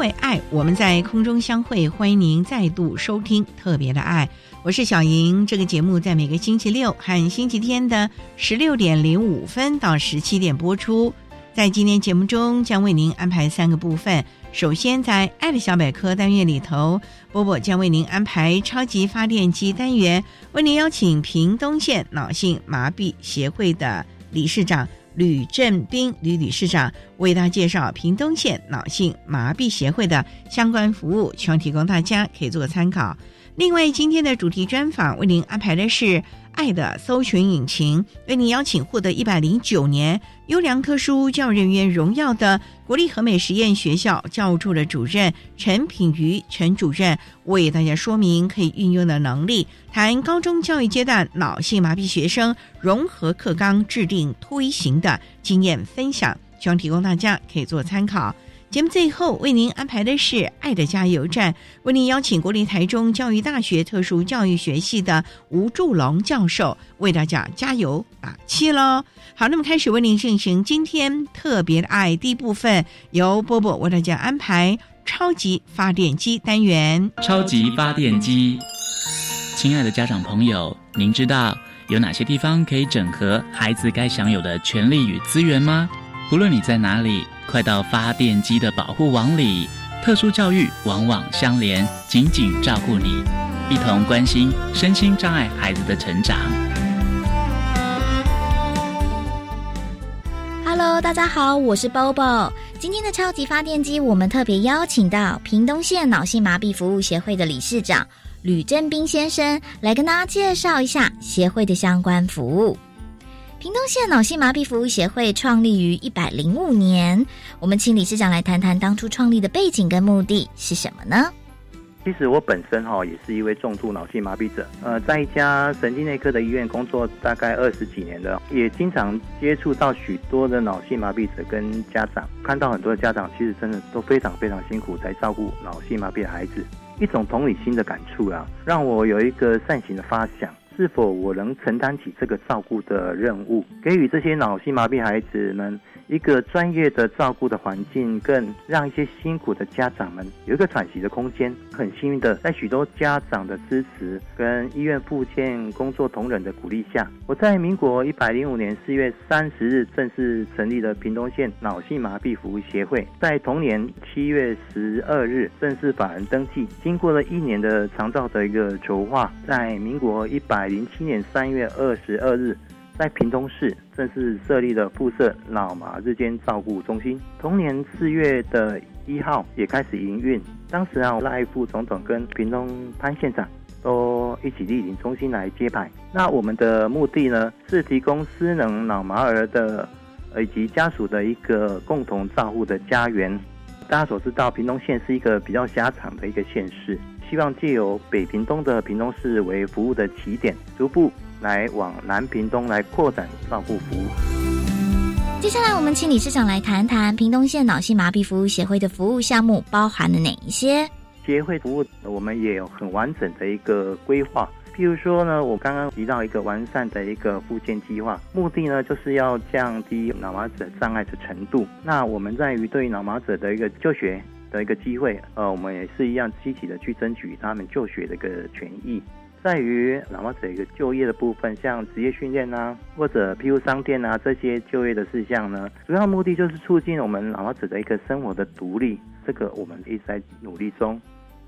为爱，我们在空中相会。欢迎您再度收听《特别的爱》，我是小莹。这个节目在每个星期六和星期天的十六点零五分到十七点播出。在今天节目中，将为您安排三个部分。首先，在“爱的小百科”单元里头，波波将为您安排“超级发电机”单元，为您邀请屏东县脑性麻痹协会的理事长。吕振斌吕理事长为大家介绍屏东县脑性麻痹协会的相关服务，希望提供大家可以做个参考。另外，今天的主题专访为您安排的是。爱的搜寻引擎为您邀请获得一百零九年优良特殊教育人员荣耀的国立和美实验学校教务处的主任陈品瑜陈主任，为大家说明可以运用的能力，谈高中教育阶段脑性麻痹学生融合课纲制定推行的经验分享，希望提供大家可以做参考。节目最后为您安排的是“爱的加油站”，为您邀请国立台中教育大学特殊教育学系的吴祝龙教授为大家加油打气喽。好，那么开始为您进行今天特别的爱第一部分，由波波为大家安排超级发电机单元。超级发电机，亲爱的家长朋友，您知道有哪些地方可以整合孩子该享有的权利与资源吗？无论你在哪里。快到发电机的保护网里，特殊教育网网相连，紧紧照顾你，一同关心身心障碍孩子的成长。Hello，大家好，我是 Bobo。今天的超级发电机，我们特别邀请到屏东县脑性麻痹服务协会的理事长吕振斌先生，来跟大家介绍一下协会的相关服务。屏东县脑性麻痹服务协会创立于一百零五年，我们请理事长来谈谈当初创立的背景跟目的是什么呢？其实我本身哈也是一位重度脑性麻痹者，呃，在一家神经内科的医院工作大概二十几年的，也经常接触到许多的脑性麻痹者跟家长，看到很多的家长其实真的都非常非常辛苦在照顾脑性麻痹的孩子，一种同理心的感触啊，让我有一个善行的发想。是否我能承担起这个照顾的任务，给予这些脑性麻痹孩子们？一个专业的照顾的环境，更让一些辛苦的家长们有一个喘息的空间。很幸运的，在许多家长的支持跟医院附件工作同仁的鼓励下，我在民国一百零五年四月三十日正式成立了屏东县脑性麻痹服务协会。在同年七月十二日正式法人登记。经过了一年的长照的一个筹划，在民国一百零七年三月二十二日。在屏东市正式设立了附设脑麻日间照顾中心。同年四月的一号也开始营运。当时啊，赖副总统跟屏东潘县长都一起莅临中心来接牌。那我们的目的呢，是提供失能脑麻儿的以及家属的一个共同照护的家园。大家所知道，屏东县是一个比较狭长的一个县市，希望借由北屏东的屏东市为服务的起点，逐步。来往南屏东来扩展照顾服务。接下来，我们请理事长来谈谈屏东县脑性麻痹服务协会的服务项目包含了哪一些？协会服务我们也有很完整的一个规划，譬如说呢，我刚刚提到一个完善的一个复健计划，目的呢就是要降低脑麻者障碍的程度。那我们在于对脑麻者的一个就学的一个机会，呃，我们也是一样积极的去争取他们就学的一个权益。在于脑麻者一个就业的部分，像职业训练啊，或者譬如商店啊这些就业的事项呢，主要目的就是促进我们脑麻者的一个生活的独立。这个我们一直在努力中。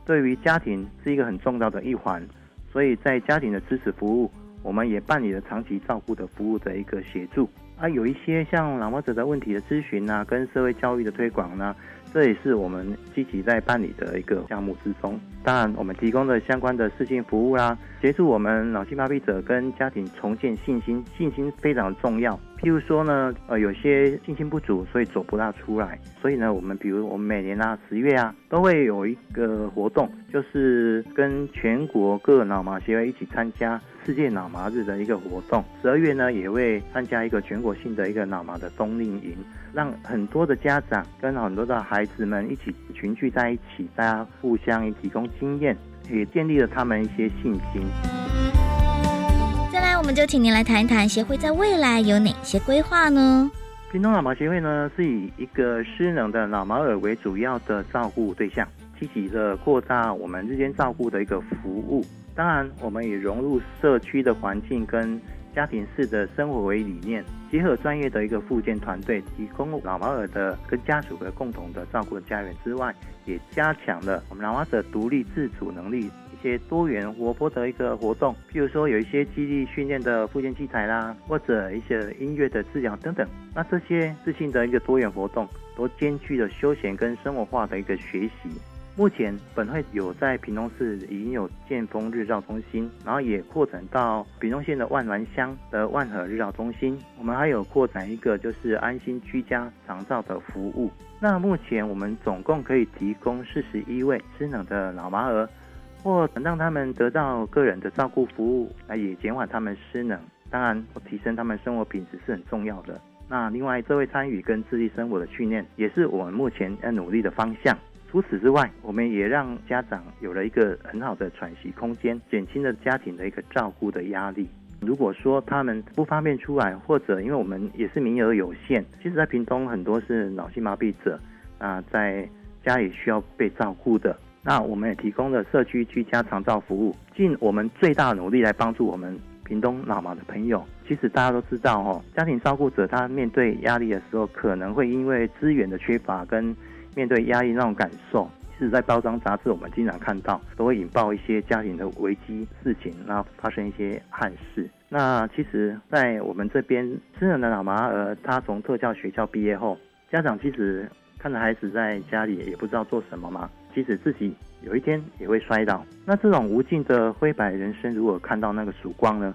对于家庭是一个很重要的一环，所以在家庭的支持服务，我们也办理了长期照顾的服务的一个协助。啊，有一些像脑麻者的问题的咨询啊，跟社会教育的推广呢。这也是我们积极在办理的一个项目之中。当然，我们提供的相关的视讯服务啦，协助我们脑性麻痹者跟家庭重建信心，信心非常重要。譬如说呢，呃，有些信心不足，所以走不大出来。所以呢，我们比如我们每年啊十月啊，都会有一个活动，就是跟全国各脑麻协会一起参加世界脑麻日的一个活动。十二月呢，也会参加一个全国性的一个脑麻的冬令营。让很多的家长跟很多的孩子们一起群聚在一起，大家互相提供经验，也建立了他们一些信心。再来，我们就请您来谈一谈协会在未来有哪些规划呢？屏东脑麻协会呢，是以一个失能的脑麻儿为主要的照顾对象，积极的扩大我们日间照顾的一个服务。当然，我们也融入社区的环境跟。家庭式的生活为理念，结合专业的一个复健团队，提供老马尔的跟家属的共同的照顾家园之外，也加强了我们老马者独立自主能力一些多元活泼的一个活动，譬如说有一些激励训练的复健器材啦，或者一些音乐的治疗等等。那这些自信的一个多元活动，都兼具了休闲跟生活化的一个学习。目前本会有在屏东市已经有建丰日照中心，然后也扩展到屏东县的万峦乡的万和日照中心。我们还有扩展一个就是安心居家长照的服务。那目前我们总共可以提供四十一位失能的老妈儿，或让他们得到个人的照顾服务，来也减缓他们失能。当然，提升他们生活品质是很重要的。那另外，这位参与跟自立生活的训练，也是我们目前要努力的方向。除此之外，我们也让家长有了一个很好的喘息空间，减轻了家庭的一个照顾的压力。如果说他们不方便出来，或者因为我们也是名额有限，其实，在屏东很多是脑性麻痹者啊，在家里需要被照顾的，那我们也提供了社区居家长照服务，尽我们最大努力来帮助我们屏东脑麻的朋友。其实大家都知道哦，家庭照顾者他面对压力的时候，可能会因为资源的缺乏跟面对压抑那种感受，其实，在包装杂志我们经常看到，都会引爆一些家庭的危机事情，然后发生一些憾事。那其实，在我们这边，真人的老妈儿，他从特教学校毕业后，家长其实看着孩子在家里也不知道做什么嘛，即使自己有一天也会摔倒。那这种无尽的灰白人生，如果看到那个曙光呢？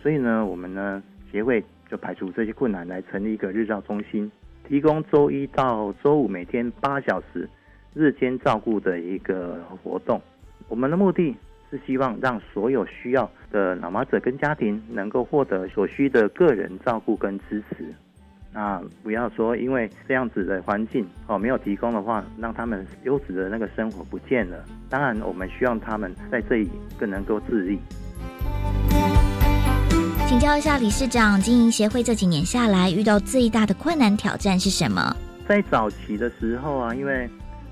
所以呢，我们呢协会就排除这些困难，来成立一个日照中心。提供周一到周五每天八小时日间照顾的一个活动。我们的目的是希望让所有需要的脑麻者跟家庭能够获得所需的个人照顾跟支持。那不要说因为这样子的环境哦没有提供的话，让他们优质的那个生活不见了。当然，我们希望他们在这里更能够自立。请教一下理事长，经营协会这几年下来，遇到最大的困难挑战是什么？在早期的时候啊，因为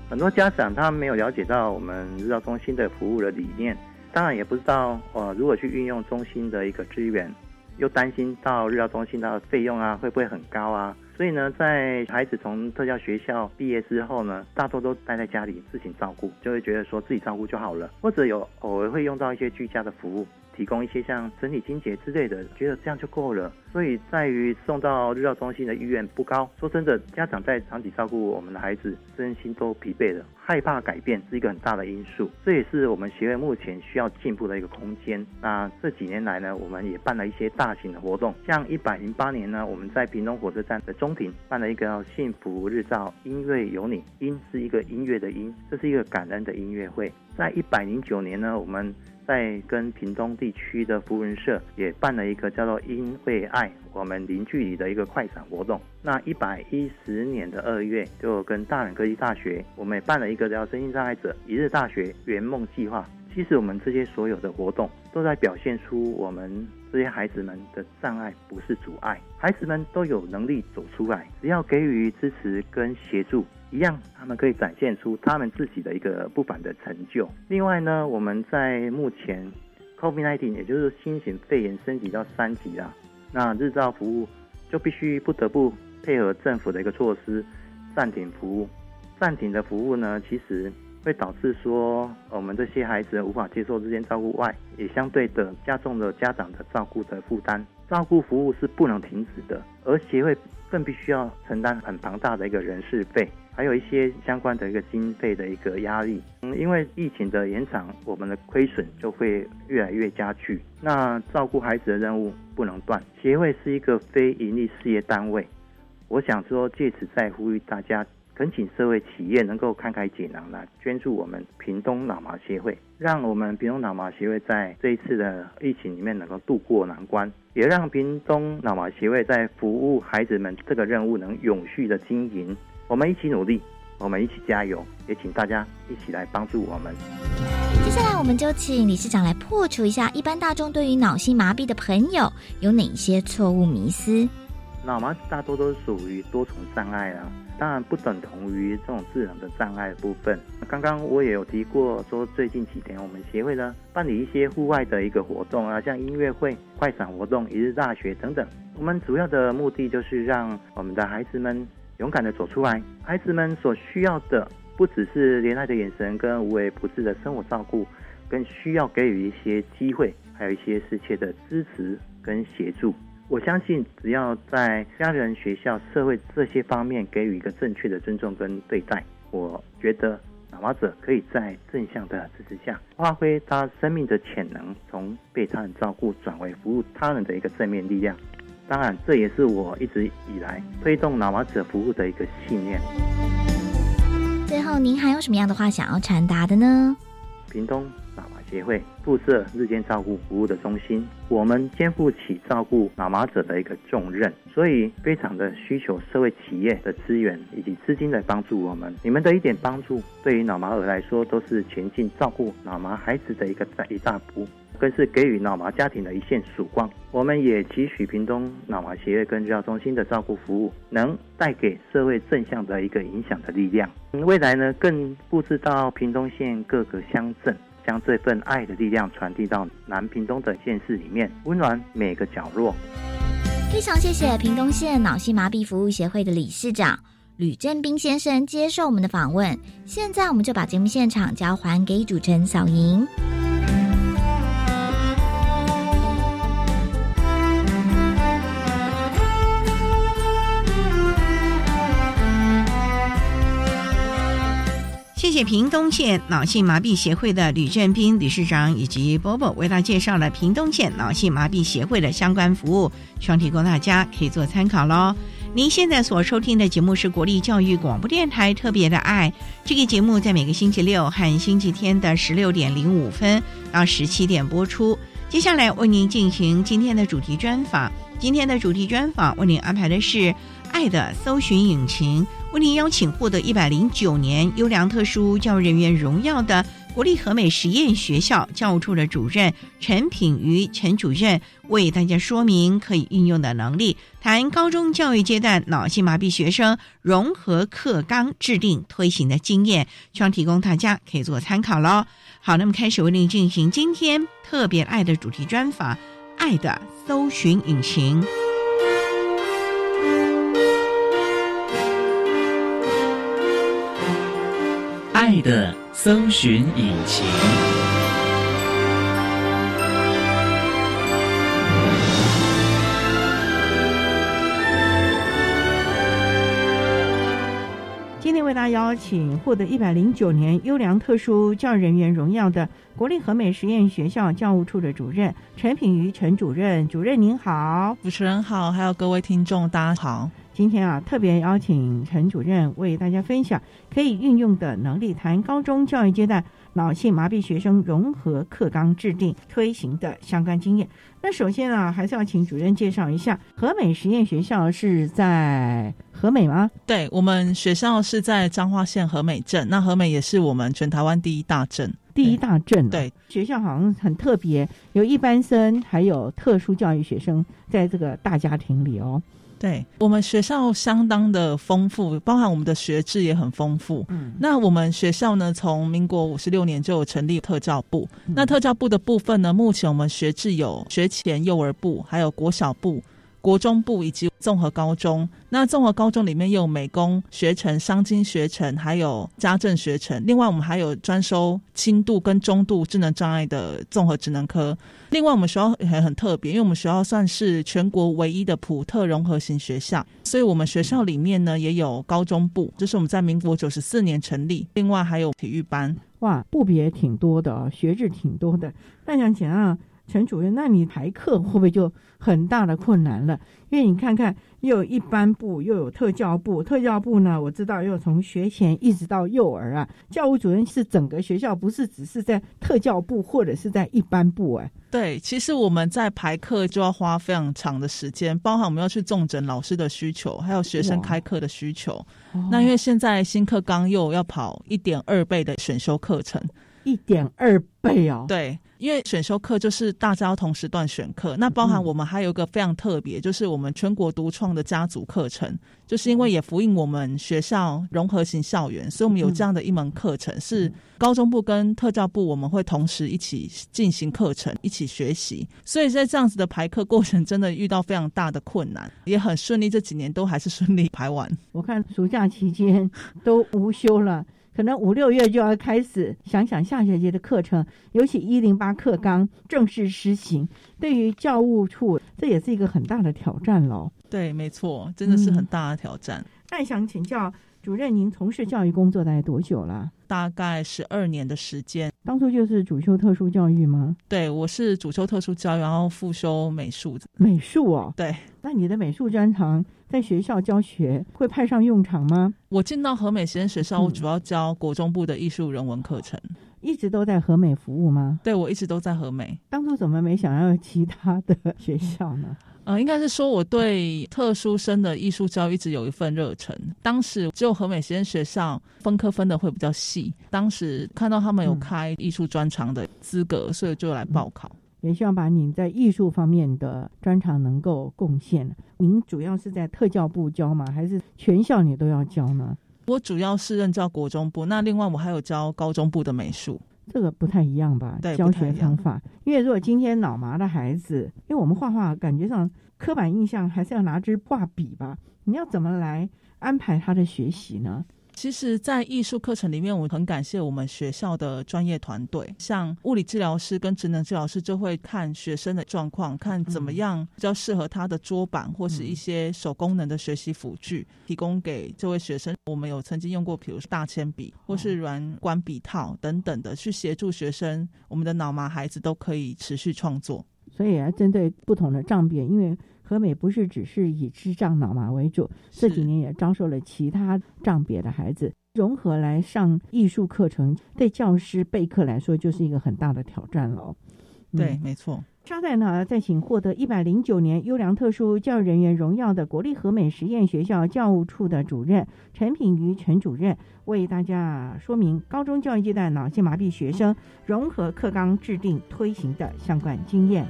很多家长他没有了解到我们日照中心的服务的理念，当然也不知道呃如果去运用中心的一个资源，又担心到日照中心的费用啊会不会很高啊？所以呢，在孩子从特教学校毕业之后呢，大多都待在家里自行照顾，就会觉得说自己照顾就好了，或者有偶尔会用到一些居家的服务。提供一些像整体清洁之类的，觉得这样就够了。所以在于送到日照中心的意愿不高。说真的，家长在长期照顾我们的孩子，身心都疲惫了，害怕改变是一个很大的因素。这也是我们协会目前需要进步的一个空间。那这几年来呢，我们也办了一些大型的活动，像一百零八年呢，我们在屏东火车站的中庭办了一个幸福日照音乐有你，音是一个音乐的音，这是一个感恩的音乐会。在一百零九年呢，我们在跟屏东地区的福人社也办了一个叫做“因为爱，我们零距离”的一个快闪活动。那一百一十年的二月，就跟大人科技大学，我们也办了一个叫身心障碍者一日大学圆梦计划。其实我们这些所有的活动都在表现出我们这些孩子们的障碍不是阻碍，孩子们都有能力走出来，只要给予支持跟协助，一样他们可以展现出他们自己的一个不凡的成就。另外呢，我们在目前 COVID-19，也就是新型肺炎升级到三级啦，那日照服务就必须不得不配合政府的一个措施，暂停服务。暂停的服务呢，其实。会导致说我们这些孩子无法接受日间照顾外，也相对的加重了家长的照顾的负担。照顾服务是不能停止的，而协会更必须要承担很庞大的一个人事费，还有一些相关的一个经费的一个压力。嗯，因为疫情的延长，我们的亏损就会越来越加剧。那照顾孩子的任务不能断。协会是一个非盈利事业单位，我想说借此再呼吁大家。恳请社会企业能够慷慨解囊来捐助我们屏东脑麻协会，让我们屏东脑麻协会在这一次的疫情里面能够渡过难关，也让屏东脑麻协会在服务孩子们这个任务能永续的经营。我们一起努力，我们一起加油，也请大家一起来帮助我们。接下来，我们就请理事长来破除一下一般大众对于脑性麻痹的朋友有哪些错误迷思。脑麻大多都是属于多重障碍啊。当然不等同于这种智能的障碍部分。刚刚我也有提过，说最近几天我们协会呢办理一些户外的一个活动啊，像音乐会、快闪活动、一日大学等等。我们主要的目的就是让我们的孩子们勇敢的走出来。孩子们所需要的不只是怜爱的眼神跟无微不至的生活照顾，更需要给予一些机会，还有一些世切的支持跟协助。我相信，只要在家人、学校、社会这些方面给予一个正确的尊重跟对待，我觉得脑麻者可以在正向的支持下，发挥他生命的潜能，从被他人照顾转为服务他人的一个正面力量。当然，这也是我一直以来推动脑麻者服务的一个信念。最后，您还有什么样的话想要传达的呢？屏东。协会附设日间照顾服务的中心，我们肩负起照顾脑麻者的一个重任，所以非常的需求社会企业的资源以及资金来帮助我们。你们的一点帮助，对于脑麻儿来说都是前进照顾脑麻孩子的一个一大步，更是给予脑麻家庭的一线曙光。我们也期许屏东脑麻协会跟治疗中心的照顾服务，能带给社会正向的一个影响的力量。未来呢，更布置到屏东县各个乡镇。将这份爱的力量传递到南屏东等县市里面，温暖每个角落。非常谢谢屏东县脑性麻痹服务协会的理事长吕正斌先生接受我们的访问。现在，我们就把节目现场交还给主持人小莹。谢谢屏东县脑性麻痹协会的吕振斌理事长以及波波为大家介绍了屏东县脑性麻痹协会的相关服务，希望提供大家可以做参考喽。您现在所收听的节目是国立教育广播电台特别的爱，这个节目在每个星期六和星期天的十六点零五分到十七点播出。接下来为您进行今天的主题专访，今天的主题专访为您安排的是。爱的搜寻引擎为您邀请获得一百零九年优良特殊教育人员荣耀的国立和美实验学校教务处的主任陈品瑜陈主任，为大家说明可以运用的能力，谈高中教育阶段脑性麻痹学生融合课纲制定推行的经验，希望提供大家可以做参考喽。好，那么开始为您进行今天特别爱的主题专访，爱的搜寻引擎。的搜寻引擎。今天为大家邀请获得一百零九年优良特殊教人员荣耀的国立和美实验学校教务处的主任陈品瑜陈主任，主任您好，主持人好，还有各位听众大家好。今天啊，特别邀请陈主任为大家分享可以运用的能力，谈高中教育阶段脑性麻痹学生融合课纲制定推行的相关经验。那首先啊，还是要请主任介绍一下和美实验学校是在和美吗？对，我们学校是在彰化县和美镇，那和美也是我们全台湾第一大镇。第一大镇、对，学校好像很特别，有一般生，还有特殊教育学生，在这个大家庭里哦。对我们学校相当的丰富，包含我们的学制也很丰富。嗯，那我们学校呢，从民国五十六年就有成立特教部。嗯那特教部的部分呢，目前我们学制有学前幼儿部，还有国小部、国中部以及综合高中。那综合高中里面又有美工学程、商经学程，还有家政学程。另外，我们还有专收轻度跟中度智能障碍的综合职能科。另外，我们学校也很特别，因为我们学校算是全国唯一的普特融合型学校，所以我们学校里面呢也有高中部，这是我们在民国九十四年成立。另外还有体育班，哇，部别挺多的，学制挺多的。那想请啊陈主任，那你排课会不会就很大的困难了？因为你看看，又有一般部，又有特教部。特教部呢，我知道又从学前一直到幼儿啊。教务主任是整个学校，不是只是在特教部或者是在一般部哎。对，其实我们在排课就要花非常长的时间，包含我们要去重诊老师的需求，还有学生开课的需求。哦那因为现在新课纲又要跑一点二倍的选修课程，一点二倍哦，对，因为选修课就是大家要同时段选课，那包含嗯。我们还有一个非常特别，就是我们全国独创的家族课程，就是因为也呼应我们学校融合型校园，所以我们有这样的一门课程，是高中部跟特教部我们会同时一起进行课程，一起学习，所以在这样子的排课过程，真的遇到非常大的困难，也很顺利，这几年都还是顺利排完。我看暑假期间都无休了，可能五六月就要开始想想下学期的课程，尤其一零八课纲正式施行，对于教务处这也是一个很大的挑战喽。对，没错，真的是很大的挑战。那想请教主任，您从事教育工作大概多久了？大概十二年的时间，当初就是主修特殊教育吗？对我是主修特殊教育，然后副修美术。美术哦，对那你的美术专长在学校教学会派上用场吗？我进到和美实验学校，嗯我主要教国中部的艺术人文课程。一直都在和美服务吗？对我一直都在和美。当初怎么没想要其他的学校呢？呃，应该是说我对特殊生的艺术教育一直有一份热忱。当时只有和美实验学校分科分的会比较细，当时看到他们有嗯开艺术专长的资格，所以就来报考。也希望把您在艺术方面的专长能够贡献。您主要是在特教部教吗？还是全校你都要教呢？我主要是任教国中部，那另外我还有教高中部的美术。这个不太一样吧？对教学方法。因为如果今天脑麻的孩子，因为我们画画感觉上刻板印象还是要拿支画笔吧？你要怎么来安排他的学习呢？其实，在艺术课程里面，我很感谢我们学校的专业团队，像物理治疗师跟职能治疗师就会看学生的状况，看怎么样比较适合他的桌板或是一些手功能的学习辅具，提供给这位学生。我们有曾经用过，比如说大铅笔或是软管笔套等等的，去协助学生。我们的脑麻孩子都可以持续创作。所以也要针对不同的障别，因为和美不是只是以智障脑麻为主，这几年也招收了其他障别的孩子，融合来上艺术课程，对教师备课来说就是一个很大的挑战了。嗯对，没错。稍待呢，再请获得一百零九年优良特殊教育人员荣耀的国立和美实验学校教务处的主任陈品瑜陈主任，为大家说明高中教育阶段脑性麻痹学生融合课纲制定推行的相关经验。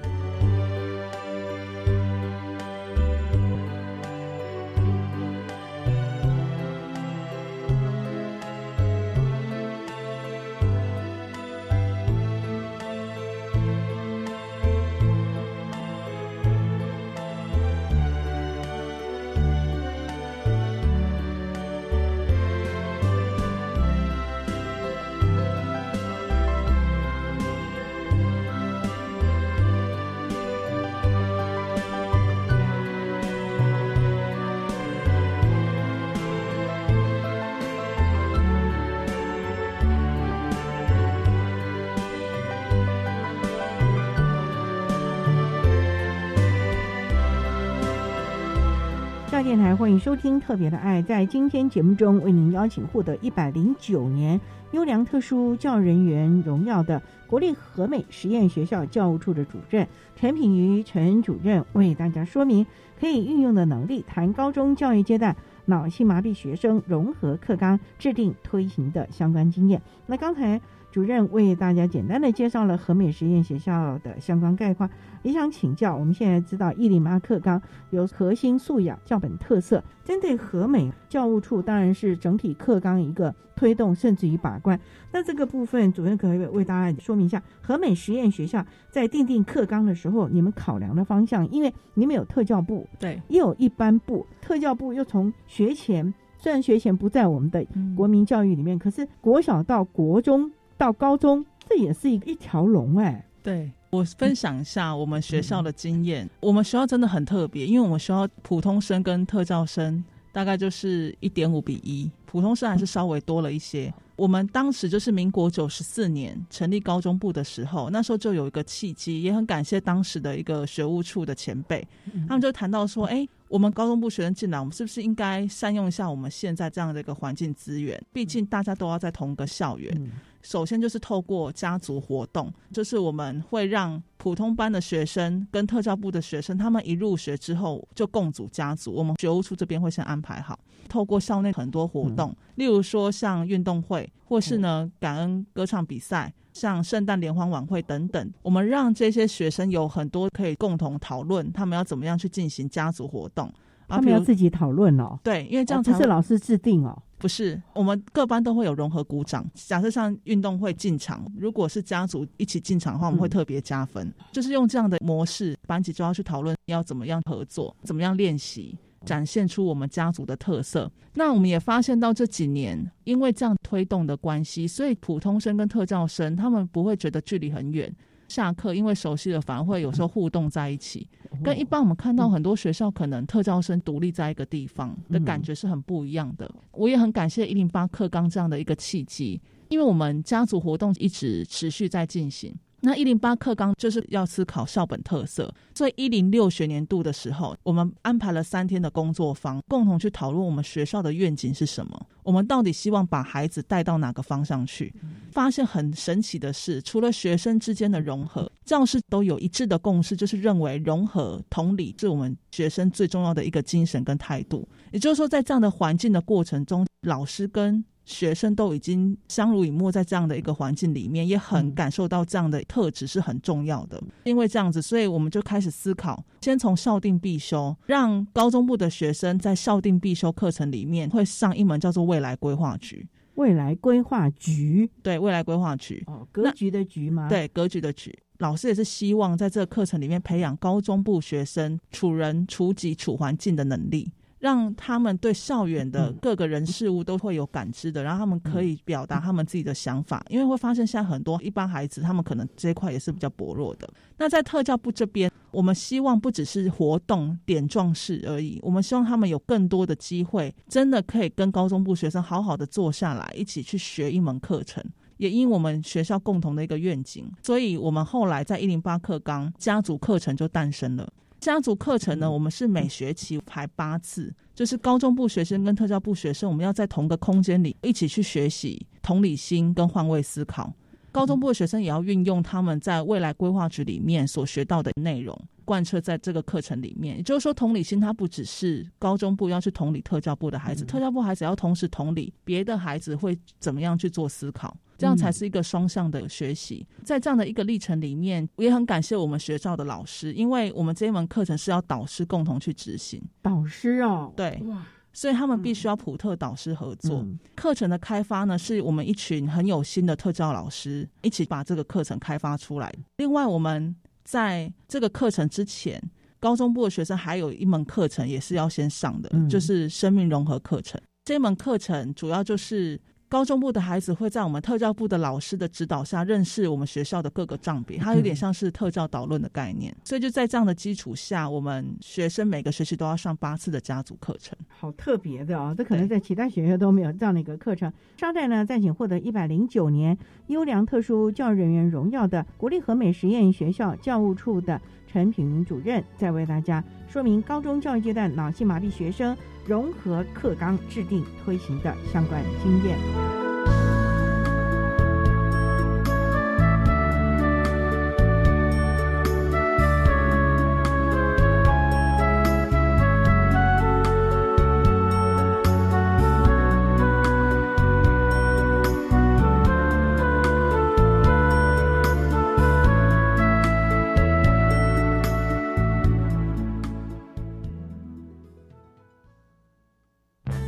电台欢迎收听《特别的爱》。在今天节目中，为您邀请获得一百零九年优良特殊教育人员荣耀的国立和美实验学校教务处的主任陈品瑜陈主任，为大家说明可以运用的能力，谈高中教育阶段脑性麻痹学生融合课纲制定推行的相关经验。那刚才主任为大家简单的介绍了和美实验学校的相关概况，也想请教，我们现在知道一零八课纲有核心素养、教本特色，针对和美教务处当然是整体课纲一个推动，甚至于把关。那这个部分，主任可以为大家说明一下，和美实验学校在定定课纲的时候，你们考量的方向，因为你们有特教部，对，又有一般部，特教部又从学前，虽然学前不在我们的国民教育里面，可是国小到国中。到高中，这也是一一条龙哎。对我分享一下我们学校的经验，我们学校真的很特别，因为我们学校普通生跟特教生大概就是一点五比一，普通生还是稍微多了一些。我们当时就是民国九十四年成立高中部的时候，那时候就有一个契机，也很感谢当时的一个学务处的前辈，他们就谈到说，哎，我们高中部学生进来，我们是不是应该善用一下我们现在这样的一个环境资源？毕竟大家都要在同一个校园。首先就是透过家族活动，就是我们会让普通班的学生跟特教部的学生，他们一入学之后就共组家族。我们学务处这边会先安排好，透过校内很多活动，例如说像运动会，或是呢感恩歌唱比赛，像圣诞联欢晚会等等，我们让这些学生有很多可以共同讨论，他们要怎么样去进行家族活动。他们要自己讨论哦，对，因为这样不是老师制定哦，不是，我们各班都会有融合鼓掌。假设像运动会进场，如果是家族一起进场的话，我们会特别加分。就是用这样的模式，班级就要去讨论要怎么样合作，怎么样练习，展现出我们家族的特色。那我们也发现到这几年，因为这样推动的关系，所以普通生跟特教生他们不会觉得距离很远。下课，因为熟悉了，反而会有时候互动在一起，跟一般我们看到很多学校可能特招生独立在一个地方的感觉是很不一样的。我也很感谢一零八课纲这样的一个契机，因为我们家族活动一直持续在进行。那一零八课纲就是要思考校本特色，所以一零六学年度的时候，我们安排了三天的工作坊，共同去讨论我们学校的愿景是什么，我们到底希望把孩子带到哪个方向去。发现很神奇的是，除了学生之间的融合，教师都有一致的共识，就是认为融合同理是我们学生最重要的一个精神跟态度。也就是说，在这样的环境的过程中，老师跟学生都已经相濡以沫在这样的一个环境里面，也很感受到这样的特质是很重要的。因为这样子，所以我们就开始思考，先从校定必修，让高中部的学生在校定必修课程里面会上一门叫做未来规划局。未来规划局，对，未来规划局，哦，格局的局吗？对，格局的局。老师也是希望在这个课程里面培养高中部学生处人、处己、处环境的能力。让他们对校园的各个人事物都会有感知的，然后他们可以表达他们自己的想法。因为会发现现在很多一般孩子，他们可能这一块也是比较薄弱的。那在特教部这边，我们希望不只是活动点状式而已，我们希望他们有更多的机会，真的可以跟高中部学生好好的坐下来，一起去学一门课程。也因我们学校共同的一个愿景，所以我们后来在一零八课纲家族课程就诞生了。家族课程呢，我们是每学期排八次，就是高中部学生跟特教部学生，我们要在同个空间里一起去学习同理心跟换位思考。高中部的学生也要运用他们在未来规划局里面所学到的内容，贯彻在这个课程里面。也就是说，同理心它不只是高中部要去同理特教部的孩子，特教部孩子要同时同理别的孩子会怎么样去做思考。这样才是一个双向的学习，在这样的一个历程里面，我也很感谢我们学校的老师，因为我们这一门课程是要导师共同去执行。导师哦，对，所以他们必须要普特导师合作。课程的开发呢，是我们一群很有心的特教老师一起把这个课程开发出来。另外，我们在这个课程之前，高中部的学生还有一门课程也是要先上的，就是生命融合课程。这门课程主要就是。高中部的孩子会在我们特教部的老师的指导下认识我们学校的各个账别，它有点像是特教导论的概念。所以就在这样的基础下，我们学生每个学期都要上八次的家族课程，好特别的啊！这可能在其他学校都没有这样的一个课程。稍待呢，再请获得一百零九年优良特殊教育人员荣耀的国立和美实验学校教务处的陈品云主任，在为大家说明高中教育阶段脑性麻痹学生。融合课纲制定推行的相关经验。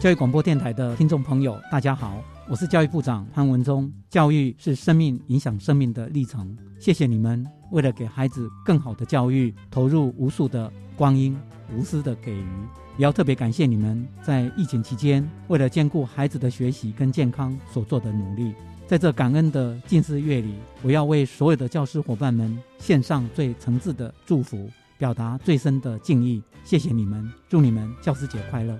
教育广播电台的听众朋友，大家好，我是教育部长潘文忠。教育是生命影响生命的历程，谢谢你们为了给孩子更好的教育，投入无数的光阴，无私的给予。也要特别感谢你们在疫情期间，为了兼顾孩子的学习跟健康所做的努力。在这感恩的近似月里，我要为所有的教师伙伴们献上最诚挚的祝福，表达最深的敬意。谢谢你们，祝你们教师节快乐！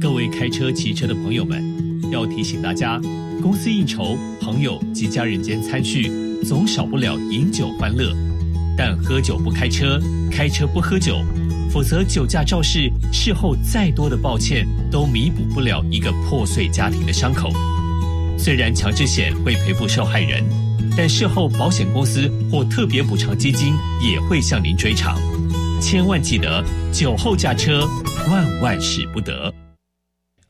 各位开车、骑车的朋友们，要提醒大家：公司应酬、朋友及家人间餐叙，总少不了饮酒欢乐。但喝酒不开车，开车不喝酒，否则酒驾肇事，事后再多的抱歉，都弥补不了一个破碎家庭的伤口。虽然强制险会赔付受害人，但事后保险公司或特别补偿基金也会向您追偿。千万记得，酒后驾车，万万使不得。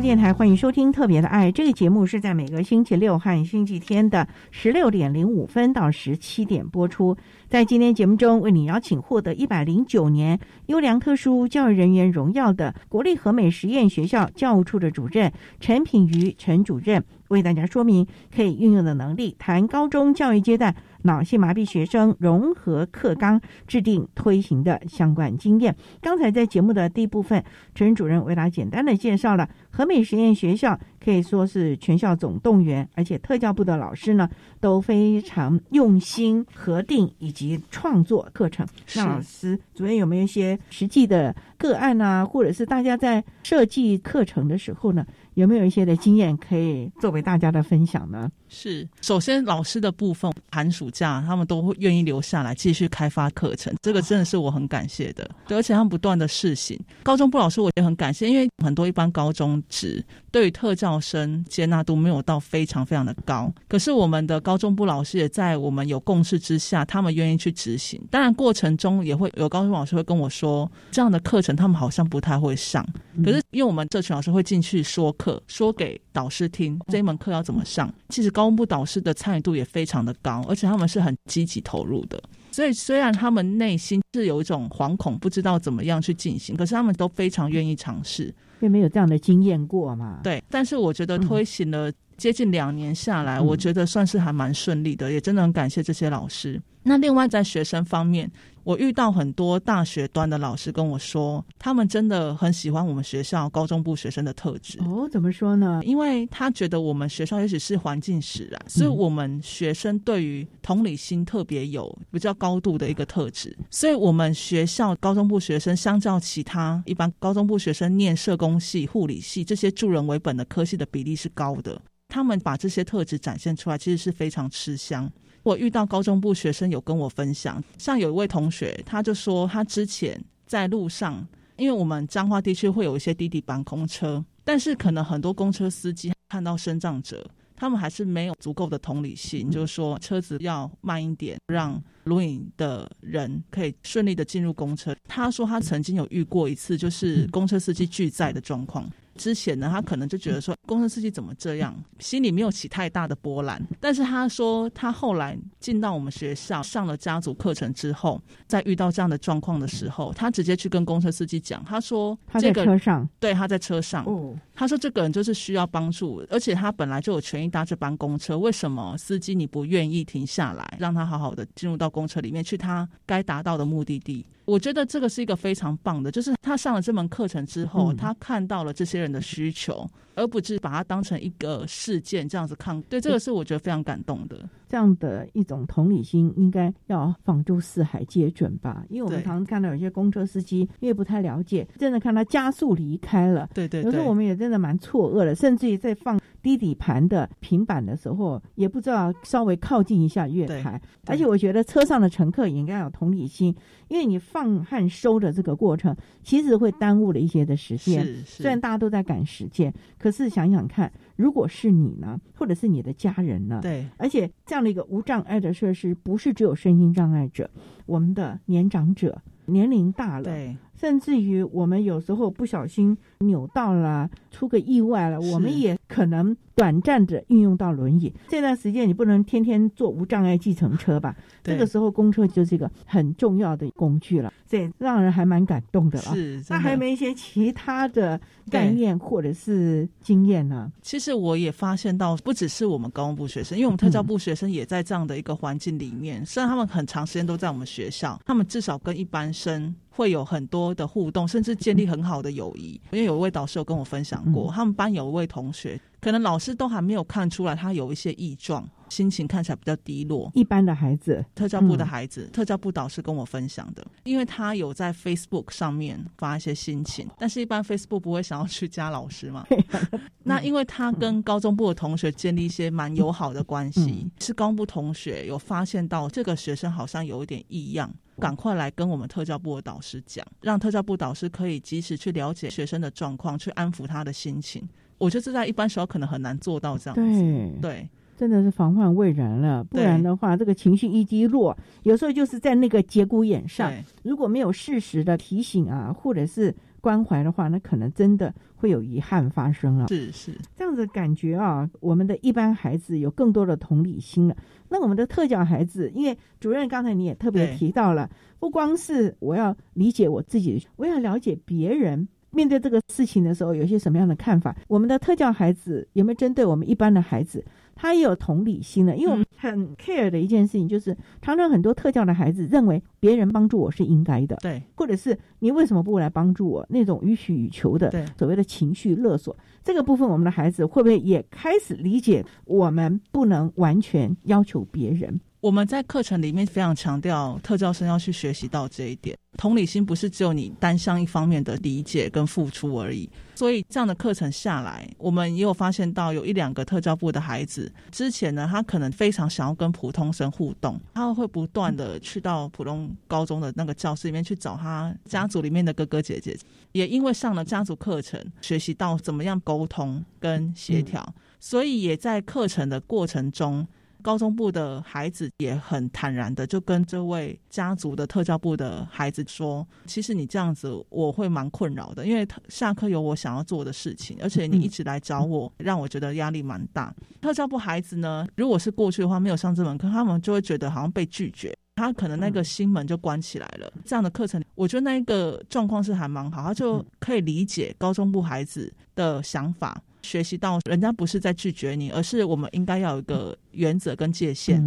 电台欢迎收听《特别的爱》这个节目，是在每个星期六和星期天的十六点零五分到十七点播出。在今天节目中，为你邀请获得一百零九年优良特殊教育人员荣耀的国立和美实验学校教务处的主任陈品瑜陈主任，为大家说明可以运用的能力，谈高中教育阶段。脑性麻痹学生融合课纲制定推行的相关经验。刚才在节目的第一部分，陈主任为大家简单的介绍了和美实验学校，可以说是全校总动员，而且特教部的老师呢都非常用心核定以及创作课程。那老师，主任有没有一些实际的个案啊，或者是大家在设计课程的时候呢？有没有一些的经验可以作为大家的分享呢？是，首先老师的部分，寒暑假他们都会愿意留下来继续开发课程，这个真的是我很感谢的。对，而且他们不断的试行。高中部老师我也很感谢，因为很多一般高中职对于特教生接纳度没有到非常非常的高，可是我们的高中部老师也在我们有共识之下，他们愿意去执行。当然过程中也会有高中老师会跟我说，这样的课程他们好像不太会上，可是因为我们这群老师会进去说。课说给导师听，这一门课要怎么上？其实高中部导师的参与度也非常的高，而且他们是很积极投入的。所以虽然他们内心是有一种惶恐，不知道怎么样去进行，可是他们都非常愿意尝试，并没有这样的经验过嘛。对，但是我觉得推行了接近两年下来，我觉得算是还蛮顺利的，也真的很感谢这些老师。那另外在学生方面。我遇到很多大学端的老师跟我说，他们真的很喜欢我们学校高中部学生的特质。哦，怎么说呢？因为他觉得我们学校也许是环境使然，所以我们学生对于同理心特别有比较高度的一个特质。所以我们学校高中部学生相较其他一般高中部学生念社工系、护理系这些助人为本的科系的比例是高的。他们把这些特质展现出来，其实是非常吃香。我遇到高中部学生有跟我分享，像有一位同学，他就说他之前在路上，因为我们彰化地区会有一些滴滴班公车，但是可能很多公车司机看到身障者，他们还是没有足够的同理心，就是说车子要慢一点，让录影的人可以顺利的进入公车。他说他曾经有遇过一次，就是公车司机拒载的状况。之前呢，他可能就觉得说，工程司机怎么这样，心里没有起太大的波澜。但是他说，他后来进到我们学校上了家族课程之后，在遇到这样的状况的时候，他直接去跟公车司机讲，他说他在车上，对，他在车上，哦，他说这个人就是需要帮助，而且他本来就有权益搭这班公车，为什么司机你不愿意停下来，让他好好的进入到公车里面去，他该达到的目的地？我觉得这个是一个非常棒的，就是他上了这门课程之后，他看到了这些人的需求，而不是把它当成一个事件这样子看。对，这个是我觉得非常感动的。这样的一种同理心，应该要放诸四海皆准吧？因为我们常常看到有些公车司机，因为不太了解，真的看他加速离开了。对对，有时候我们也真的蛮错愕的，甚至于在放低底盘的平板的时候，也不知道稍微靠近一下月台。而且我觉得车上的乘客也应该有同理心，因为你放和收的这个过程，其实会耽误了一些的时间。虽然大家都在赶时间，可是想想看。如果是你呢，或者是你的家人呢？对，而且这样的一个无障碍的设施，不是只有身心障碍者，我们的年长者。年龄大了，对，甚至于我们有时候不小心扭到了，出个意外了，我们也可能短暂的运用到轮椅。这段时间你不能天天坐无障碍计程车吧？这个时候公车就是一个很重要的工具了，这让人还蛮感动的了。是，那还有没有一些其他的概念或者是经验呢？其实我也发现到，不只是我们高中部学生，因为我们特教部学生也在这样的一个环境里面，虽然他们很长时间都在我们学校，他们至少跟一般。生会有很多的互动，甚至建立很好的友谊。因为有一位导师有跟我分享过，他们班有一位同学，可能老师都还没有看出来他有一些异状，心情看起来比较低落。一般的孩子，特教部的孩子，特教部导师跟我分享的，因为他有在 Facebook 上面发一些心情，但是一般 Facebook 不会想要去加老师嘛。那因为他跟高中部的同学建立一些蛮友好的关系，是高中部同学有发现到这个学生好像有一点异样。赶快来跟我们特教部的导师讲，让特教部导师可以及时去了解学生的状况，去安抚他的心情。我觉得这在一般时候可能很难做到这样子。对，真的是防患未然了。不然的话，这个情绪一低落，有时候就是在那个节骨眼上，如果没有适时的提醒啊，或者是。关怀的话，那可能真的会有遗憾发生了。是是，这样子感觉啊，我们的一般孩子有更多的同理心了。那我们的特教孩子，因为主任刚才你也特别提到了，不光是我要理解我自己，我要了解别人面对这个事情的时候有些什么样的看法。我们的特教孩子有没有针对我们一般的孩子？他也有同理心的，因为我们很 care 的一件事情就是，常常很多特教的孩子认为别人帮助我是应该的，对，或者是你为什么不来帮助我？那种予取予求的，对，所谓的情绪勒索，这个部分我们的孩子会不会也开始理解，我们不能完全要求别人？我们在课程里面非常强调，特教生要去学习到这一点。同理心不是只有你单向一方面的理解跟付出而已。所以这样的课程下来，我们也有发现到有一两个特教部的孩子，之前呢，他可能非常想要跟普通生互动，他会不断的去到普通高中的那个教室里面去找他家族里面的哥哥姐姐。也因为上了家族课程，学习到怎么样沟通跟协调，所以也在课程的过程中。高中部的孩子也很坦然的，就跟这位家族的特教部的孩子说：“其实你这样子，我会蛮困扰的，因为下课有我想要做的事情，而且你一直来找我，让我觉得压力蛮大。”特教部孩子呢，如果是过去的话，没有上这门课，他们就会觉得好像被拒绝，他可能那个心门就关起来了。这样的课程，我觉得那一个状况是还蛮好，他就可以理解高中部孩子的想法。学习到人家不是在拒绝你，而是我们应该要有一个原则跟界限，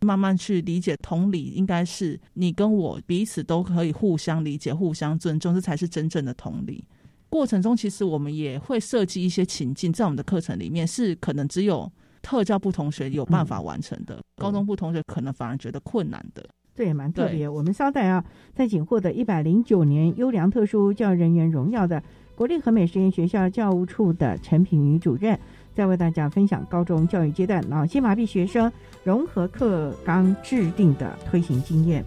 慢慢去理解。同理，应该是你跟我彼此都可以互相理解、互相尊重，这才是真正的同理。过程中，其实我们也会设计一些情境，在我们的课程里面是可能只有特教部同学有办法完成的，高中部同学可能反而觉得困难的。这也蛮特别。我们稍待啊，在仅获得一百零九年优良特殊教育人员荣耀的。国立和美实验学校教务处的陈品瑜主任，在为大家分享高中教育阶段脑性麻痹学生融合课纲制定的推行经验。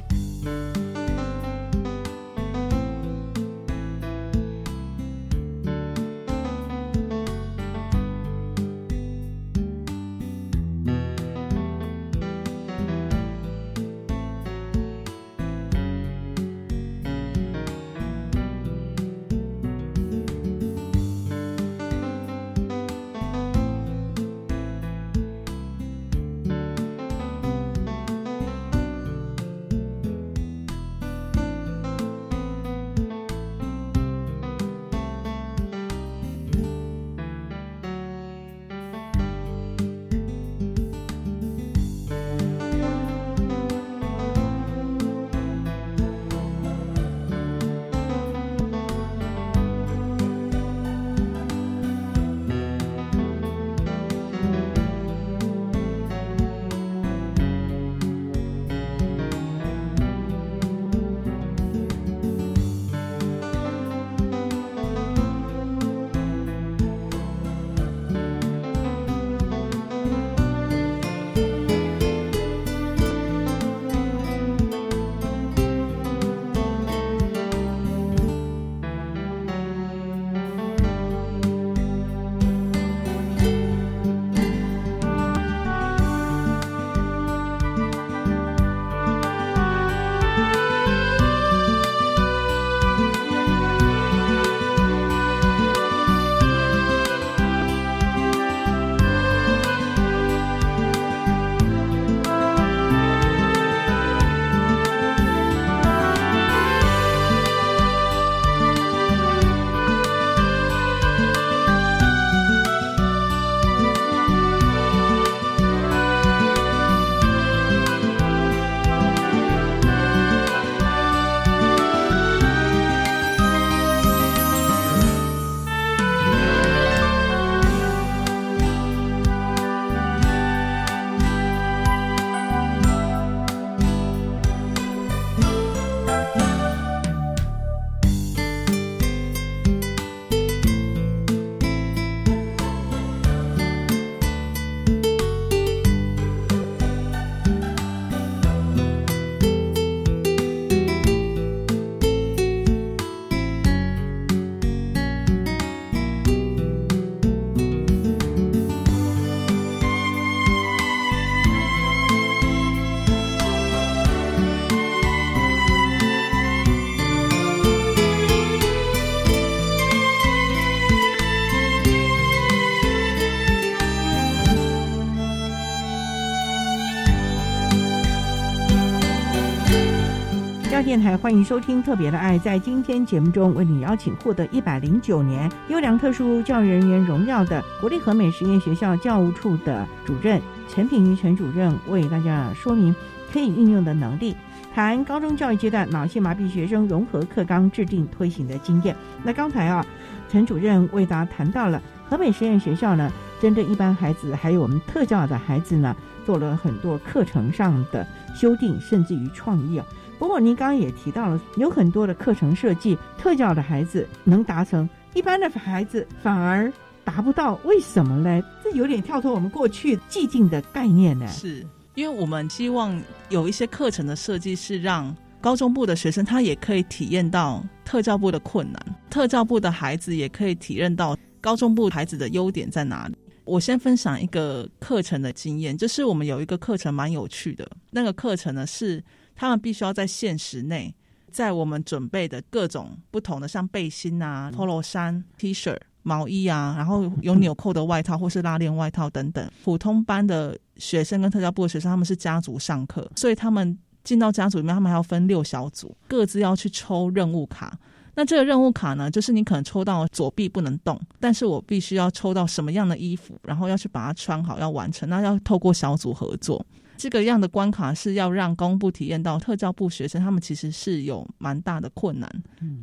台，欢迎收听《特别的爱》。在今天节目中，为你邀请获得一百零九年优良特殊教育人员荣耀的国立和美实验学校教务处的主任陈品瑜陈主任，为大家说明可以运用的能力，谈高中教育阶段脑性麻痹学生融合课纲制定推行的经验。那刚才啊，陈主任为大家谈到了和美实验学校呢，针对一般孩子还有我们特教的孩子呢，做了很多课程上的修订，甚至于创意啊。不过您刚刚也提到了，有很多的课程设计，特教的孩子能达成，一般的孩子反而达不到，为什么呢？这有点跳脱我们过去既定的概念呢。是因为我们希望有一些课程的设计是让高中部的学生他也可以体验到特教部的困难，特教部的孩子也可以体验到高中部孩子的优点在哪里。我先分享一个课程的经验，就是我们有一个课程蛮有趣的，那个课程呢是。他们必须要在限时内，在我们准备的各种不同的，像背心啊、polo 衫、T 恤、毛衣啊，然后有纽扣的外套或是拉链外套等等。普通班的学生跟特教部的学生，他们是家族上课，所以他们进到家族里面，他们还要分六小组，各自要去抽任务卡。那这个任务卡呢，就是你可能抽到左臂不能动，但是我必须要抽到什么样的衣服，然后要去把它穿好，要完成。那要透过小组合作。这个样的关卡是要让公部体验到特教部学生，他们其实是有蛮大的困难，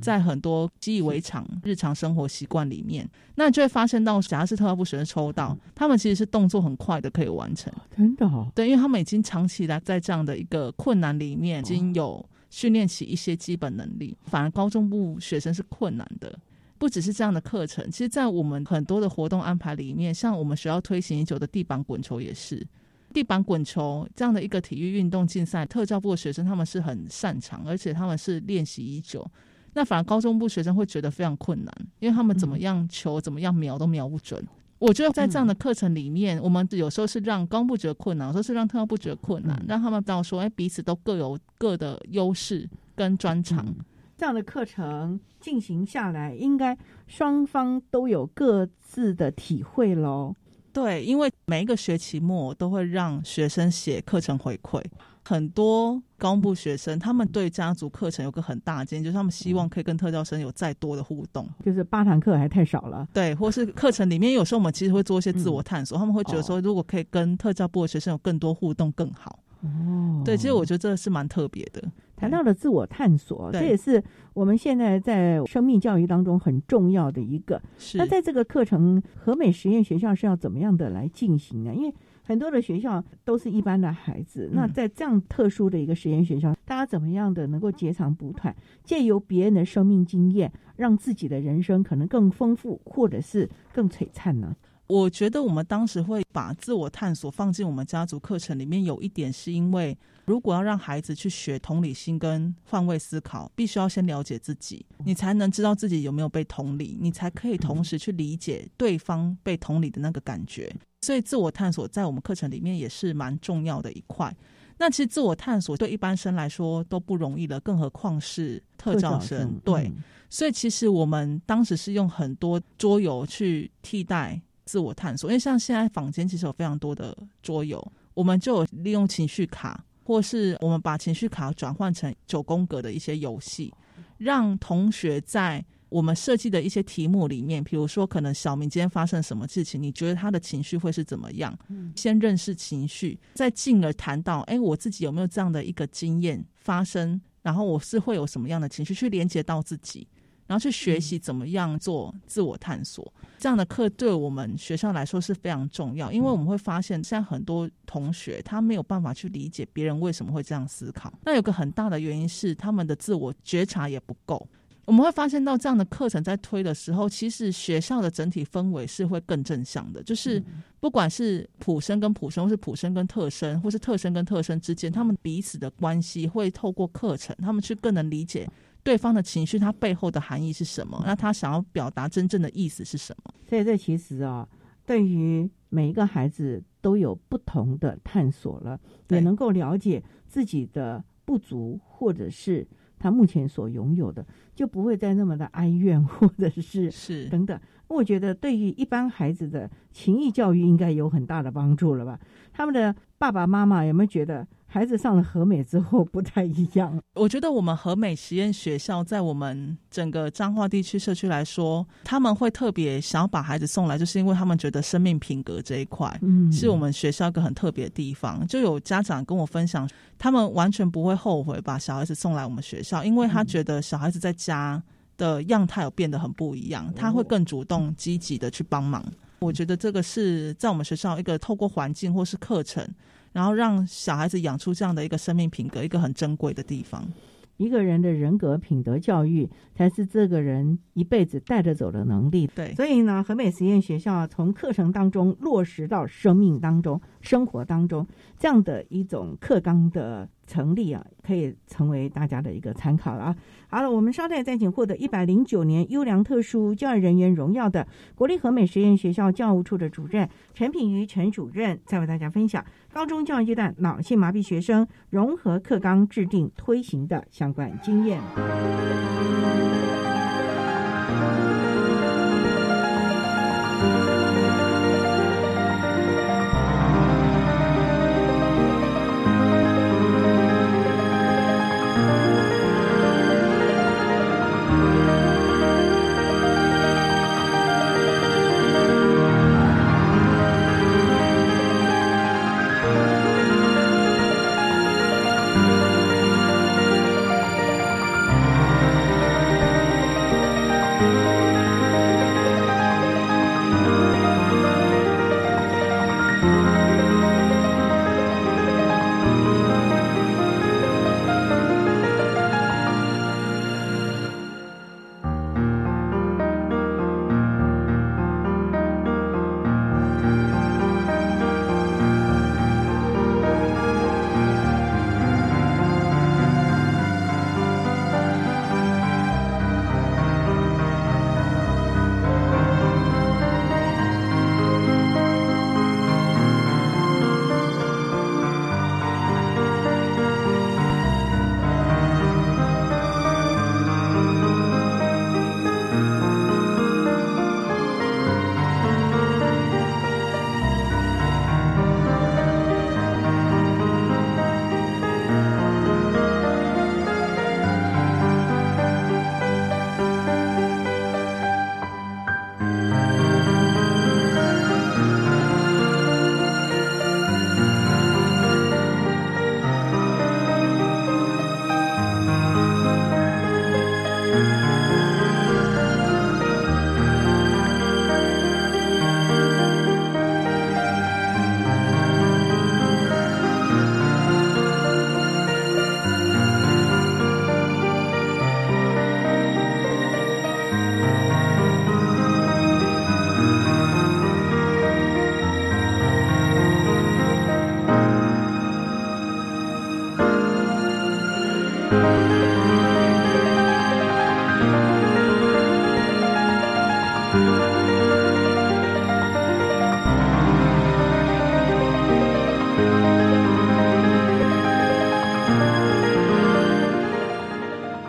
在很多习以为常日常生活习惯里面，那就会发生到，假如是特教部学生抽到，他们其实是动作很快的可以完成，真的，对，因为他们已经长期来在这样的一个困难里面，已经有训练起一些基本能力，反而高中部学生是困难的。不只是这样的课程，其实，在我们很多的活动安排里面，像我们学校推行已久的地板滚球也是。地板滚球这样的一个体育运动竞赛，特教部的学生他们是很擅长，而且他们是练习已久。那反而高中部学生会觉得非常困难，因为他们怎么样球怎么样瞄都瞄不准。我觉得在这样的课程里面，我们有时候是让高部觉得困难，有时候是让特教部觉得困难，让他们知道说，哎，彼此都各有各的优势跟专长。这样的课程进行下来，应该双方都有各自的体会喽。对，因为每一个学期末都会让学生写课程回馈，很多高部学生他们对家族课程有个很大的建议，就是他们希望可以跟特教生有再多的互动，就是八堂课还太少了。对，或是课程里面有时候我们其实会做一些自我探索，他们会觉得说，如果可以跟特教部的学生有更多互动更好。哦，对，其实我觉得这是蛮特别的。谈到了自我探索，这也是我们现在在生命教育当中很重要的一个。那在这个课程和美实验学校是要怎么样的来进行呢？因为很多的学校都是一般的孩子，那在这样特殊的一个实验学校，大家怎么样的能够截长补短，借由别人的生命经验，让自己的人生可能更丰富，或者是更璀璨呢？我觉得我们当时会把自我探索放进我们家族课程里面，有一点是因为，如果要让孩子去学同理心跟换位思考，必须要先了解自己，你才能知道自己有没有被同理，你才可以同时去理解对方被同理的那个感觉。所以，自我探索在我们课程里面也是蛮重要的一块。那其实自我探索对一般生来说都不容易了，更何况是特教生。对，所以其实我们当时是用很多桌游去替代。自我探索，因为像现在坊间其实有非常多的桌游，我们就有利用情绪卡，或是我们把情绪卡转换成九宫格的一些游戏，让同学在我们设计的一些题目里面，比如说可能小明今天发生什么事情，你觉得他的情绪会是怎么样？先认识情绪，再进而谈到，哎，我自己有没有这样的一个经验发生，然后我是会有什么样的情绪去连接到自己。然后去学习怎么样做自我探索，这样的课对我们学校来说是非常重要，因为我们会发现，现在很多同学他没有办法去理解别人为什么会这样思考。那有个很大的原因是他们的自我觉察也不够。我们会发现到这样的课程在推的时候，其实学校的整体氛围是会更正向的，就是不管是普生跟普生，或是普生跟特生，或是特生跟特生之间，他们彼此的关系会透过课程，他们去更能理解。对方的情绪，它背后的含义是什么？那他想要表达真正的意思是什么？所以这其实啊，对于每一个孩子都有不同的探索了，也能够了解自己的不足，或者是他目前所拥有的，就不会再那么的哀怨，或者是是等等。我觉得对于一般孩子的情谊教育应该有很大的帮助了吧？他们的爸爸妈妈有没有觉得？孩子上了和美之后不太一样。我觉得我们和美实验学校在我们整个彰化地区社区来说，他们会特别想要把孩子送来，就是因为他们觉得生命品格这一块，嗯，是我们学校一个很特别的地方。就有家长跟我分享，他们完全不会后悔把小孩子送来我们学校，因为他觉得小孩子在家的样态有变得很不一样，他会更主动积极的去帮忙。我觉得这个是在我们学校一个透过环境或是课程，然后让小孩子养出这样的一个生命品格，一个很珍贵的地方。一个人的人格品德教育，才是这个人一辈子带着走的能力。对，所以呢，和美实验学校从课程当中落实到生命当中、生活当中，这样的一种课纲的成立啊，可以成为大家的一个参考了啊。好了，我们稍待再请获得一百零九年优良特殊教育人员荣耀的国立和美实验学校教务处的主任陈品瑜陈主任，再为大家分享高中教育阶段脑性麻痹学生融合课纲制定推行的相关经验。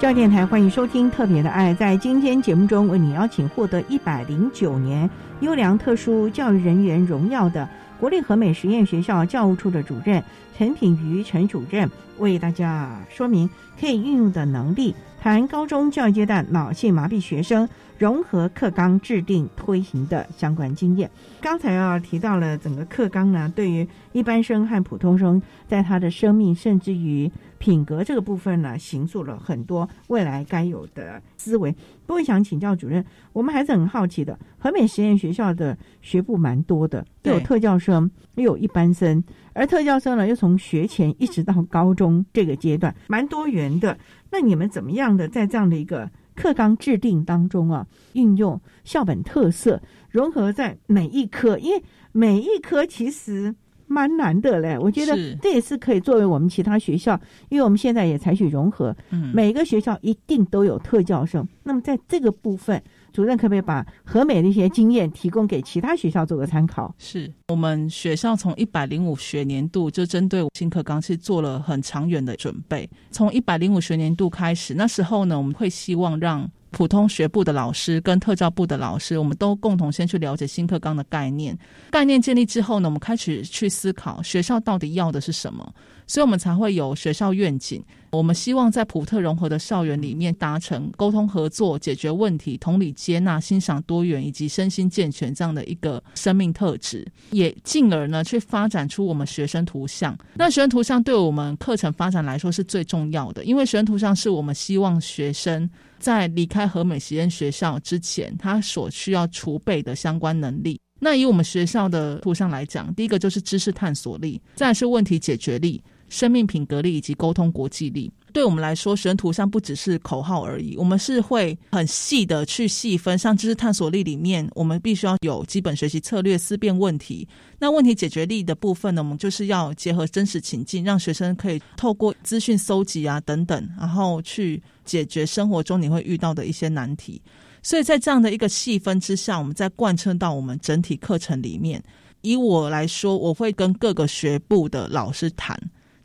教电台欢迎收听《特别的爱》。在今天节目中，为你邀请获得一百零九年优良特殊教育人员荣耀的国立和美实验学校教务处的主任陈品瑜陈主任，为大家说明可以运用的能力，谈高中教育阶段脑性麻痹学生融合课纲制定推行的相关经验。刚才啊提到了整个课纲呢，对于一般生和普通生，在他的生命甚至于。品格这个部分呢，形塑了很多未来该有的思维。不过想请教主任，我们还是很好奇的。和美实验学校的学部蛮多的，又有特教生，又有一般生，而特教生呢，又从学前一直到高中这个阶段，蛮多元的。那你们怎么样的在这样的一个课纲制定当中啊，运用校本特色，融合在每一科？因为每一科其实。蛮难的嘞，我觉得这也是可以作为我们其他学校，因为我们现在也采取融合，每个学校一定都有特教生。那么在这个部分，主任可不可以把和美的一些经验提供给其他学校做个参考？是我们学校从一百零五学年度就针对新课纲是做了很长远的准备，从一百零五学年度开始，那时候呢，我们会希望让普通学部的老师跟特教部的老师，我们都共同先去了解新课纲的概念。概念建立之后呢，我们开始去思考学校到底要的是什么，所以我们才会有学校愿景。我们希望在普特融合的校园里面达成沟通合作、解决问题、同理接纳、欣赏多元以及身心健全这样的一个生命特质，也进而呢去发展出我们学生图像。那学生图像对我们课程发展来说是最重要的，因为学生图像是我们希望学生在离开和美实验学校之前，他所需要储备的相关能力。那以我们学校的图像来讲，第一个就是知识探索力，再是问题解决力。生命品格力以及沟通国际力，对我们来说，学生图像不只是口号而已。我们是会很细的去细分，像知识探索力里面，我们必须要有基本学习策略、思辨问题。那问题解决力的部分呢，我们就是要结合真实情境，让学生可以透过资讯搜集啊等等，然后去解决生活中你会遇到的一些难题。所以在这样的一个细分之下，我们在贯彻到我们整体课程里面。以我来说，我会跟各个学部的老师谈。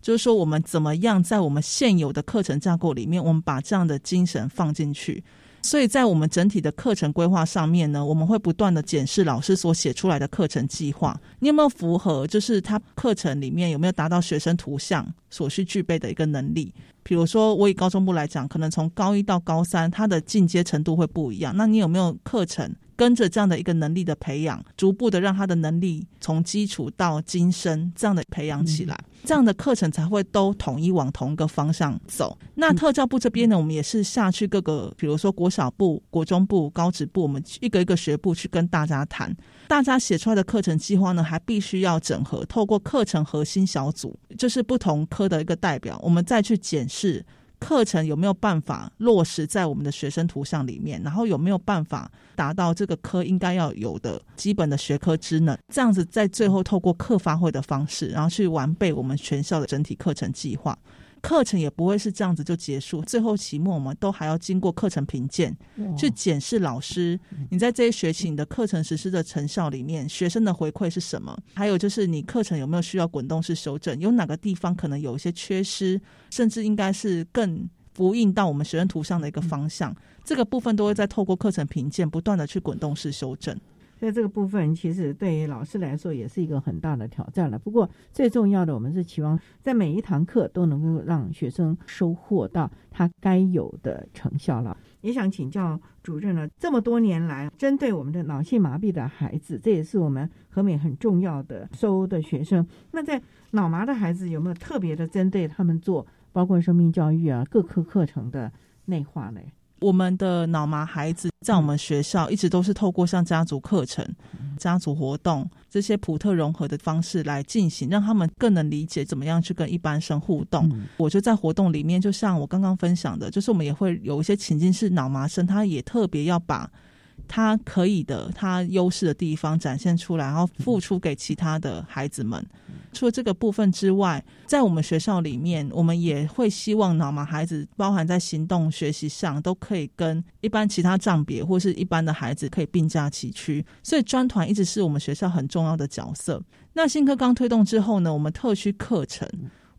就是说，我们怎么样在我们现有的课程架构里面，我们把这样的精神放进去。所以在我们整体的课程规划上面呢，我们会不断的检视老师所写出来的课程计划，你有没有符合？就是他课程里面有没有达到学生图像所需具备的一个能力？比如说，我以高中部来讲，可能从高一到高三，它的进阶程度会不一样。那你有没有课程？跟着这样的一个能力的培养，逐步的让他的能力从基础到精深这样的培养起来，这样的课程才会都统一往同一个方向走。那特教部这边呢，我们也是下去各个，比如说国小部、国中部、高职部，我们一个一个学部去跟大家谈，大家写出来的课程计划呢，还必须要整合，透过课程核心小组，就是不同科的一个代表，我们再去检视。课程有没有办法落实在我们的学生图像里面？然后有没有办法达到这个科应该要有的基本的学科职能？这样子在最后透过课发挥的方式，然后去完备我们全校的整体课程计划。课程也不会是这样子就结束，最后期末我们都还要经过课程评鉴，去检视老师你在这一学期你的课程实施的成效里面，学生的回馈是什么？还有就是你课程有没有需要滚动式修正？有哪个地方可能有一些缺失，甚至应该是更呼应到我们学生图像的一个方向？这个部分都会在透过课程评鉴不断的去滚动式修正。在这个部分，其实对于老师来说也是一个很大的挑战了。不过最重要的，我们是期望在每一堂课都能够让学生收获到他该有的成效了。也想请教主任了，这么多年来，针对我们的脑性麻痹的孩子，这也是我们和美很重要的收的学生。那在脑麻的孩子有没有特别的针对他们做，包括生命教育啊各科课程的内化呢？我们的脑麻孩子在我们学校一直都是透过像家族课程、家族活动这些普特融合的方式来进行，让他们更能理解怎么样去跟一般生互动。我觉得在活动里面，就像我刚刚分享的，就是我们也会有一些情境是脑麻生，他也特别要把。他可以的，他优势的地方展现出来，然后付出给其他的孩子们。除了这个部分之外，在我们学校里面，我们也会希望脑麻孩子，包含在行动学习上，都可以跟一般其他障别或是一般的孩子可以并驾齐驱。所以专团一直是我们学校很重要的角色。那新课刚推动之后呢，我们特区课程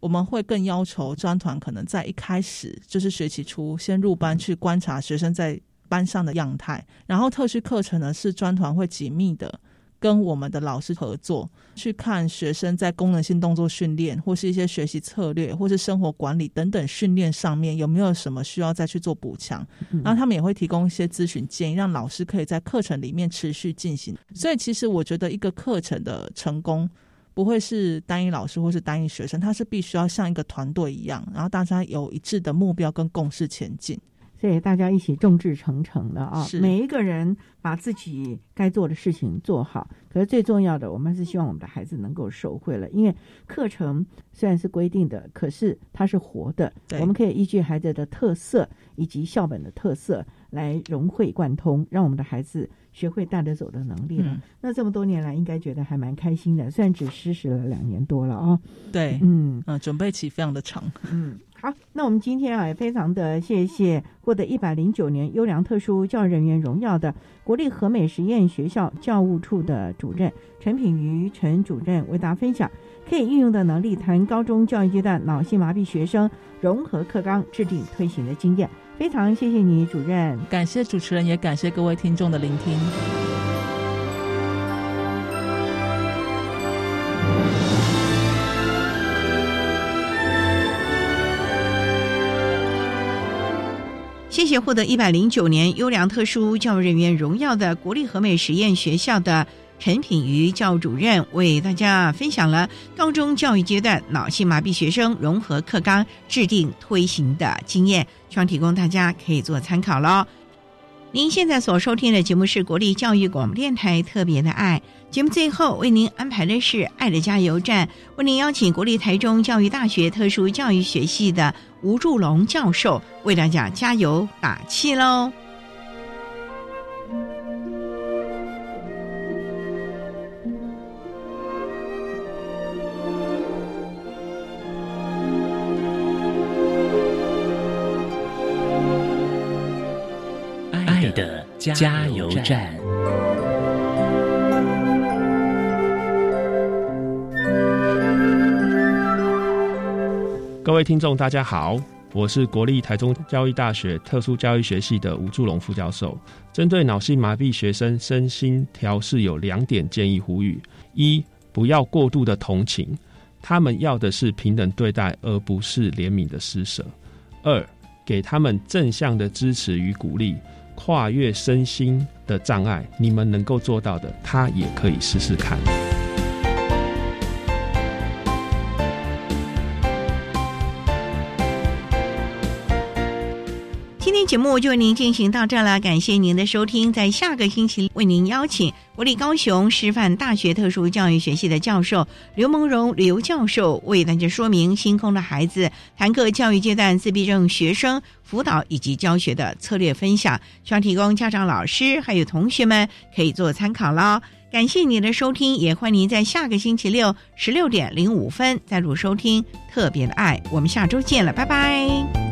我们会更要求专团可能在一开始就是学期初先入班去观察学生在。班上的样态，然后特需课程呢是专团会紧密的跟我们的老师合作，去看学生在功能性动作训练，或是一些学习策略，或是生活管理等等训练上面有没有什么需要再去做补强。然后他们也会提供一些咨询建议，让老师可以在课程里面持续进行。所以其实我觉得一个课程的成功不会是单一老师或是单一学生，他是必须要像一个团队一样，然后大家有一致的目标跟共识前进。所以大家一起众志成城的啊，每一个人把自己该做的事情做好。可是最重要的，我们是希望我们的孩子能够受惠了。因为课程虽然是规定的，可是它是活的，我们可以依据孩子的特色以及校本的特色来融会贯通，让我们的孩子学会带着走的能力了。那这么多年来，应该觉得还蛮开心的。虽然只实施了两年多了啊，对，嗯嗯，准备期非常的长，嗯。好，那我们今天啊也非常的谢谢获得一百零九年优良特殊教育人员荣耀的国立和美实验学校教务处的主任陈品瑜陈主任为大家分享可以运用的能力，谈高中教育阶段脑性麻痹学生融合课纲制定推行的经验。非常谢谢你，主任。感谢主持人，也感谢各位听众的聆听。谢谢获得一百零九年优良特殊教育人员荣耀的国立和美实验学校的陈品瑜教主任，为大家分享了高中教育阶段脑性麻痹学生融合课纲制定推行的经验，希望提供大家可以做参考喽。您现在所收听的节目是国立教育广播电台特别的爱节目，最后为您安排的是爱的加油站，为您邀请国立台中教育大学特殊教育学系的吴祝龙教授为大家加油打气喽。加油站。各位听众，大家好，我是国立台中教育大学特殊教育学系的吴祝龙副教授。针对脑性麻痹学生身心调试，有两点建议呼吁：一，不要过度的同情，他们要的是平等对待，而不是怜悯的施舍；二，给他们正向的支持与鼓励，跨越身心的障碍，你们能够做到的，他也可以试试看。节目就为您进行到这了，感谢您的收听。在下个星期，为您邀请国立高雄师范大学特殊教育学系的教授刘蒙荣刘教授，为大家说明星空的孩子谈课教育阶段自闭症学生辅导以及教学的策略分享，希望提供家长、老师还有同学们可以做参考喽。感谢您的收听，也欢迎您在下个星期六十六点零五分再度收听特别的爱。我们下周见了，拜拜。